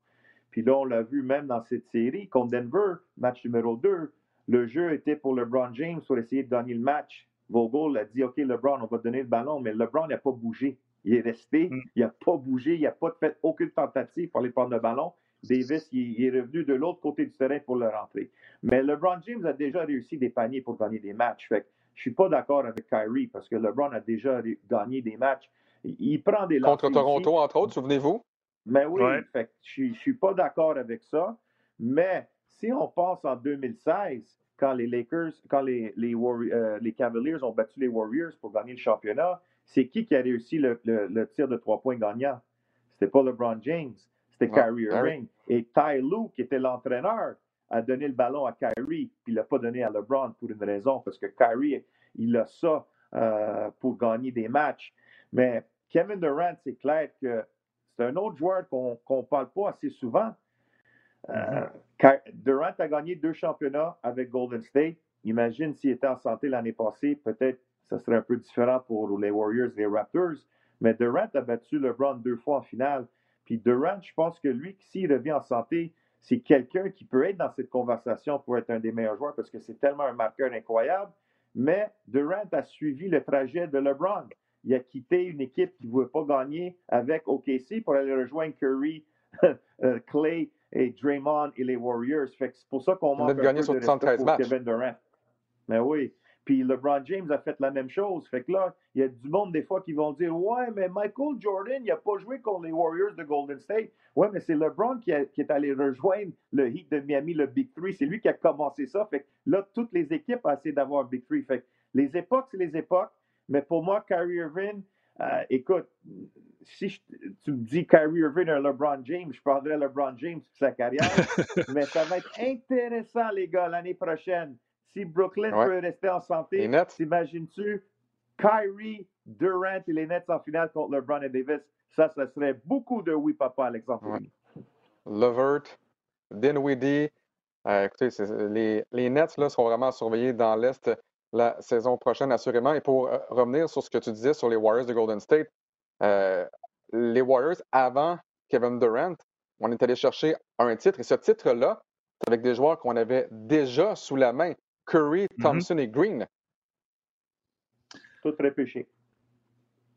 Puis là, on l'a vu même dans cette série contre Denver, match numéro 2. Le jeu était pour LeBron James pour essayer de gagner le match. Vogel a dit OK, LeBron, on va te donner le ballon, mais LeBron n'a pas bougé. Il est resté, mm. il n'a pas bougé, il n'a pas fait aucune tentative pour aller prendre le ballon. Davis, il, est revenu de l'autre côté du terrain pour le rentrer. Mais LeBron James a déjà réussi des paniers pour gagner des matchs. Fait je ne suis pas d'accord avec Kyrie parce que LeBron a déjà gagné des matchs. Il, prend des Contre Toronto, entre autres, souvenez-vous? Mais oui, fait je ne suis pas d'accord avec ça. Mais si on pense en 2016, quand les Lakers, quand les, les, euh, les, Cavaliers ont battu les Warriors pour gagner le championnat, c'est qui qui a réussi le, le, tir de trois points gagnant? C'était pas LeBron James, c'était Kyrie Irving. Et Ty Lue, qui était l'entraîneur, a donné le ballon à Kyrie, puis il l'a pas donné à LeBron pour une raison, parce que Kyrie, il a ça euh, pour gagner des matchs. Mais Kevin Durant, c'est clair que c'est un autre joueur qu'on ne parle pas assez souvent. Euh, Durant a gagné deux championnats avec Golden State. Imagine s'il était en santé l'année passée, peut-être ça serait un peu différent pour les Warriors les Raptors. Mais Durant a battu LeBron deux fois en finale. Puis Durant, je pense que lui, s'il revient en santé, c'est quelqu'un qui peut être dans cette conversation pour être un des meilleurs joueurs parce que c'est tellement un marqueur incroyable. Mais Durant a suivi le trajet de LeBron. Il a quitté une équipe qui ne voulait pas gagner avec OKC pour aller rejoindre Curry, euh, Clay et Draymond et les Warriors. c'est pour ça qu'on manque un peu de respect pour Kevin Durant. Mais oui. Puis LeBron James a fait la même chose. Fait que là, il y a du monde des fois qui vont dire Ouais, mais Michael Jordan, il n'a pas joué contre les Warriors de Golden State. Ouais, mais c'est LeBron qui, qui, est allé rejoindre le Heat de Miami, le Big Three. C'est lui qui a commencé ça. Fait que là, toutes les équipes ont essayé d'avoir un Big Three. Fait que les époques, c'est les époques. Mais pour moi, Kyrie Irving, euh, écoute, si tu me dis Kyrie Irving ou LeBron James, je prendrais LeBron James pour sa carrière. mais ça va être intéressant, les gars, l'année prochaine. Si Brooklyn peut rester en santé, t'imagines-tu Kyrie, Durant et les Nets en finale contre LeBron et Davis? Ça, ça serait beaucoup de oui, papa, Alexandre. Ouais. Levert, Dinwiddie. Euh, écoutez, les, les, Nets là, seront vraiment surveillés dans l'Est la saison prochaine, assurément. Et pour euh, revenir sur ce que tu disais sur les Warriors de Golden State, euh, les Warriors, avant Kevin Durant, on est allé chercher un titre. Et ce titre-là, c'est avec des joueurs qu'on avait déjà sous la main. Curry, mm-hmm. Thompson et Green. Tout répéché.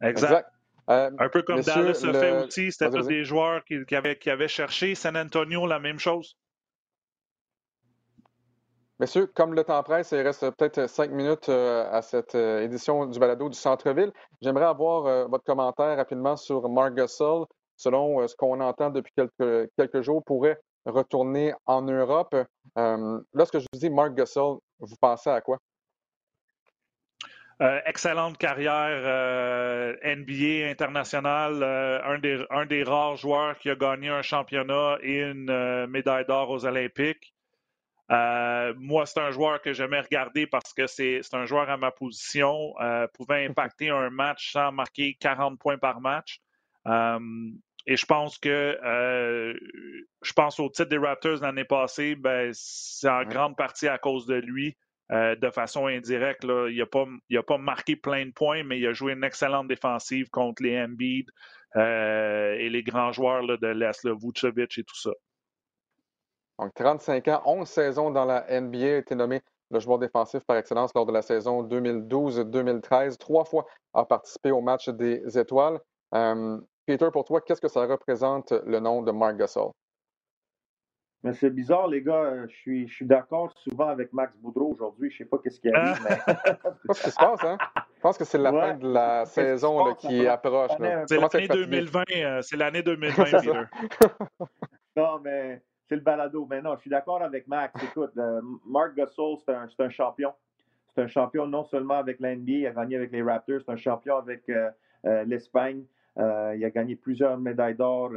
Exact. Euh, un peu comme Dallas a fait aussi, c'était tous des joueurs qui, avaient, qui avaient cherché. San Antonio, la même chose. Messieurs, comme le temps presse, il reste peut-être cinq minutes euh, à cette euh, édition du balado du Centre-Ville. J'aimerais avoir euh, votre commentaire rapidement sur Mark Gasol. Selon ce qu'on entend depuis quelques, jours, pourrait retourner en Europe. lorsque je vous dis Mark Gasol, vous pensez à quoi? excellente carrière NBA internationale, un des rares joueurs qui a gagné un championnat et une médaille d'or aux Olympiques. Euh, moi, c'est un joueur que j'aimais regarder parce que c'est un joueur à ma position, euh, pouvait impacter un match sans marquer 40 points par match. Euh, et je pense que je pense au titre des Raptors l'année passée, ben, c'est en grande partie à cause de lui. de façon indirecte, là, il n'a pas, pas marqué plein de points, mais il a joué une excellente défensive contre les Embiid et les grands joueurs là, de l'Est, Vucevic et tout ça. Donc, 35 ans, 11 saisons dans la NBA, a été nommé le joueur défensif par excellence lors de la saison 2012-2013. Trois fois a participé au match des étoiles. Euh, Peter, pour toi, qu'est-ce que ça représente le nom de Mark Gasol? c'est bizarre, les gars. Je suis, je suis d'accord souvent avec Max Boudreau aujourd'hui. Je ne sais pas ce qui arrive, mais. Qu'est-ce qui se passe, hein? Je pense que c'est la fin de la saison qui approche. C'est l'année 2020. Euh, c'est l'année 2020, Peter. non, mais c'est le balado. Mais non, je suis d'accord avec Max. Écoute, euh, Mark Gasol, c'est un, champion. C'est un champion non seulement avec l'NBA, il a gagné avec les Raptors, c'est un champion avec euh, euh, l'Espagne. il a gagné plusieurs médailles d'or,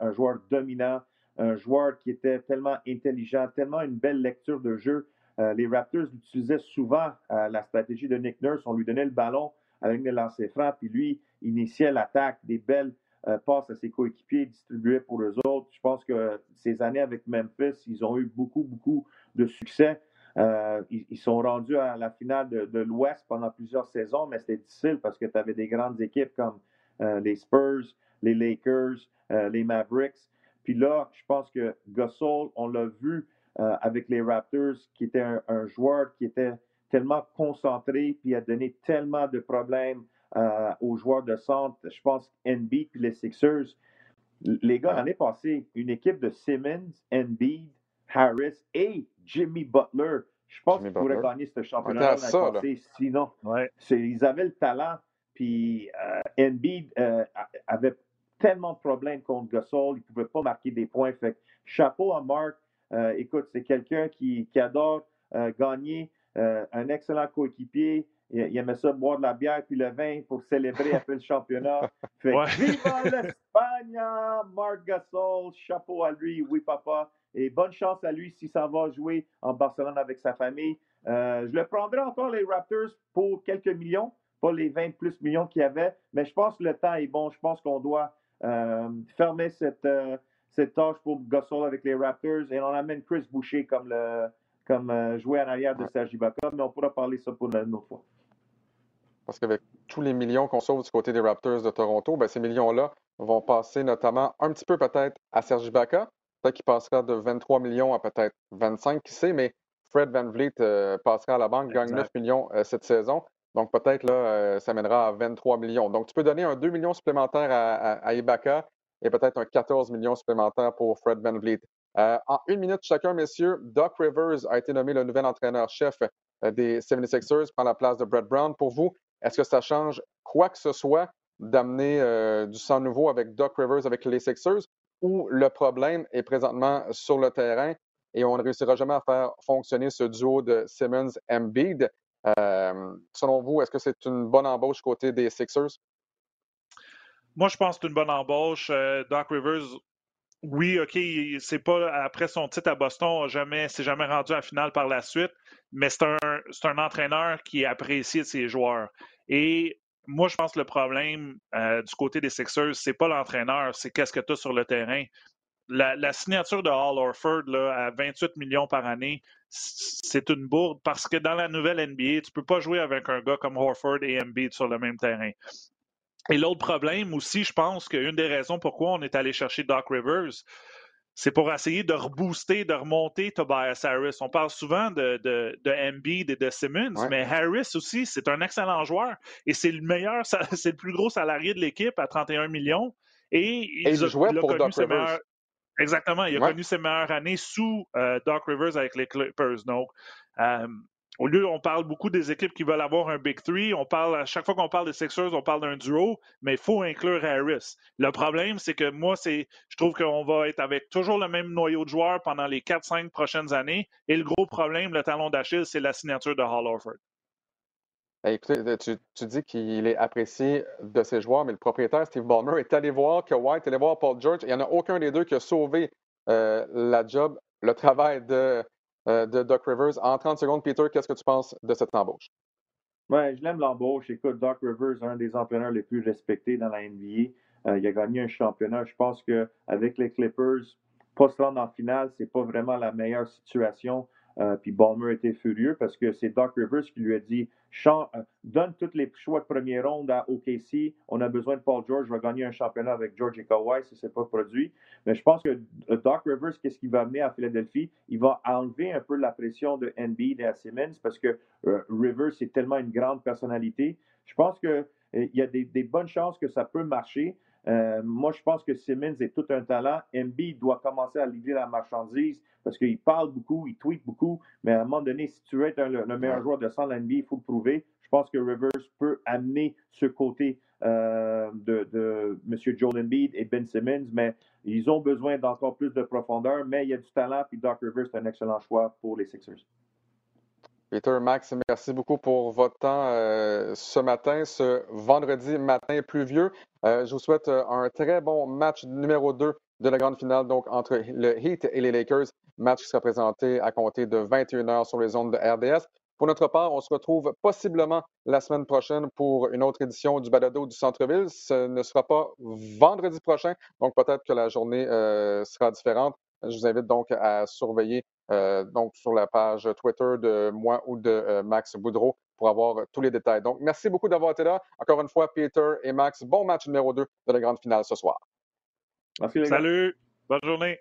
un joueur dominant, un joueur qui était tellement intelligent, tellement une belle lecture de jeu. les Raptors utilisaient souvent la stratégie de Nick Nurse. On lui donnait le ballon à la ligne lancer franc, puis lui initiait l'attaque, des belles euh, passe à ses coéquipiers, distribuait pour eux autres. Je pense que ces années avec Memphis, ils ont eu beaucoup, beaucoup de succès. Euh, ils, sont rendus à la finale de, l'Ouest pendant plusieurs saisons, mais c'était difficile parce que tu avais des grandes équipes comme euh, les Spurs, les Lakers, les Mavericks. Puis là, je pense que Gasol, on l'a vu avec les Raptors, qui était un, joueur qui était tellement concentré, puis a donné tellement de problèmes aux joueurs de centre, je pense Embiid puis les Sixers. Les gars, l'année passée, une équipe de Simmons, Embiid, Harris et Jimmy Butler. Je pense qu'ils pourraient gagner ce championnat l'année passée. Sinon, ils avaient le talent. Puis euh, Embiid euh, avait tellement de problèmes contre Gasol, il ne pouvait pas marquer des points. Fait chapeau à Mark. écoute, c'est quelqu'un qui, qui, adore gagner, un excellent coéquipier, il, aimait ça boire de la bière puis le vin pour célébrer après le championnat. Fait viva l'Espagne, Marc Gasol, chapeau à lui, oui papa, et bonne chance à lui s'il s'en va jouer en Barcelone avec sa famille. Euh, je le prendrai encore les Raptors pour quelques millions, pas les 20 plus millions qu'il y avait, mais je pense que le temps est bon. Je pense qu'on doit euh, fermer cette, euh, cette tâche pour Gasol avec les Raptors et on amène Chris Boucher comme le comme jouer en arrière de Sergi Ibaka, mais on pourra parler ça pour une autre fois. Parce qu'avec tous les millions qu'on sauve du côté des Raptors de Toronto, ben, ces millions-là vont passer notamment un petit peu peut-être à Serge Ibaka. Peut-être qu'il passera de 23 millions à peut-être 25, qui sait, mais Fred Van Vliet euh, passera à la banque, gagne 9 millions euh, cette saison. Donc peut-être là, euh, ça mènera à 23 millions. Donc tu peux donner un 2 millions supplémentaires à, Ibaka et peut-être un 14 millions supplémentaires pour Fred Van Vliet. en une minute chacun, messieurs, Doc Rivers a été nommé le nouvel entraîneur-chef des 76ers, prend la place de Brett Brown. Pour vous, est-ce que ça change quoi que ce soit d'amener du sang nouveau avec Doc Rivers, avec les Sixers, ou le problème est présentement sur le terrain et on ne réussira jamais à faire fonctionner ce duo de Simmons-Embiid. Euh, selon vous, est-ce que c'est une bonne embauche côté des Sixers? Moi, je pense que c'est une bonne embauche. Euh, Doc Rivers, oui, OK, c'est pas après son titre à Boston, jamais, c'est jamais rendu en finale par la suite, mais c'est un, entraîneur qui de ses joueurs. Et moi, je pense que le problème euh, du côté des Sixers, c'est pas l'entraîneur, c'est qu'est-ce que tu as sur le terrain. La, signature de Hall Orford là, à 28 millions par année, c'est une bourde parce que dans la nouvelle NBA, tu ne peux pas jouer avec un gars comme Horford et Embiid sur le même terrain. Et l'autre problème aussi, je pense qu'une des raisons pourquoi on est allé chercher Doc Rivers, c'est pour essayer de rebooster, de remonter Tobias Harris. On parle souvent de, de, de Embiid et de Simmons, mais Harris aussi, c'est un excellent joueur et c'est le meilleur, c'est le plus gros salarié de l'équipe à 31 millions. Et, il, jouait pour Doc Rivers. Exactement. Il a connu ses meilleures années sous euh, Doc Rivers avec les Clippers. Donc, euh, au lieu, on parle beaucoup des équipes qui veulent avoir un Big Three. On parle, à chaque fois qu'on parle des Sixers, on parle d'un duo, mais il faut inclure Harris. Le problème, c'est que moi, c'est, je trouve qu'on va être avec toujours le même noyau de joueurs pendant les 4-5 prochaines années. Et le gros problème, le talon d'Achille, c'est la signature de Hall Orford. Ben, écoutez, tu, dis qu'il est apprécié de ses joueurs, mais le propriétaire, Steve Ballmer, est allé voir que White, est allé voir Paul George. Il n'y en a aucun des deux qui a sauvé euh, la job, le travail de, euh, de Doc Rivers. En 30 secondes, Peter, qu'est-ce que tu penses de cette embauche? Oui, je l'aime l'embauche. Écoute, Doc Rivers, un des entraîneurs les plus respectés dans la NBA. Euh, il a gagné un championnat. Je pense qu'avec les Clippers, pas se rendre en finale, c'est pas vraiment la meilleure situation euh, puis Balmer était furieux parce que c'est Doc Rivers qui lui a dit euh, donne tous les choix de première ronde à OKC. On a besoin de Paul George. Je vais gagner un championnat avec George et Kawhi si ce n'est pas produit. Mais je pense que euh, Doc Rivers, qu'est-ce qu'il va amener à Philadelphie? Il va enlever un peu la pression de NB et à Simmons parce que Rivers est tellement une grande personnalité. Je pense qu'il y a des, bonnes chances que ça peut marcher. Euh, moi, je pense que Simmons est tout un talent. MB doit commencer à livrer la marchandise parce qu'il parle beaucoup, il tweet beaucoup, mais à un moment donné, si tu veux être le, meilleur joueur de sang de il faut le prouver. Je pense que Rivers peut amener ce côté euh, de, de M. Joel Embiid et Ben Simmons, mais ils ont besoin d'encore plus de profondeur, mais il y a du talent, puis Doc Rivers est un excellent choix pour les Sixers. Peter, Max, merci beaucoup pour votre temps euh, ce matin, ce vendredi matin pluvieux. Euh, je vous souhaite euh, un très bon match numéro 2 de la grande finale, donc entre le Heat et les Lakers. Match qui sera présenté à compter de 21h sur les zones de RDS. Pour notre part, on se retrouve possiblement la semaine prochaine pour une autre édition du Balado du Centre-Ville. Ce ne sera pas vendredi prochain, donc peut-être que la journée sera différente. Je vous invite donc à surveiller donc sur la page Twitter de moi ou de euh, Max Boudreau pour avoir tous les détails. Donc, merci beaucoup d'avoir été là. Encore une fois, Peter et Max, bon match numéro 2 de la grande finale ce soir. Merci, Salut, bonne journée.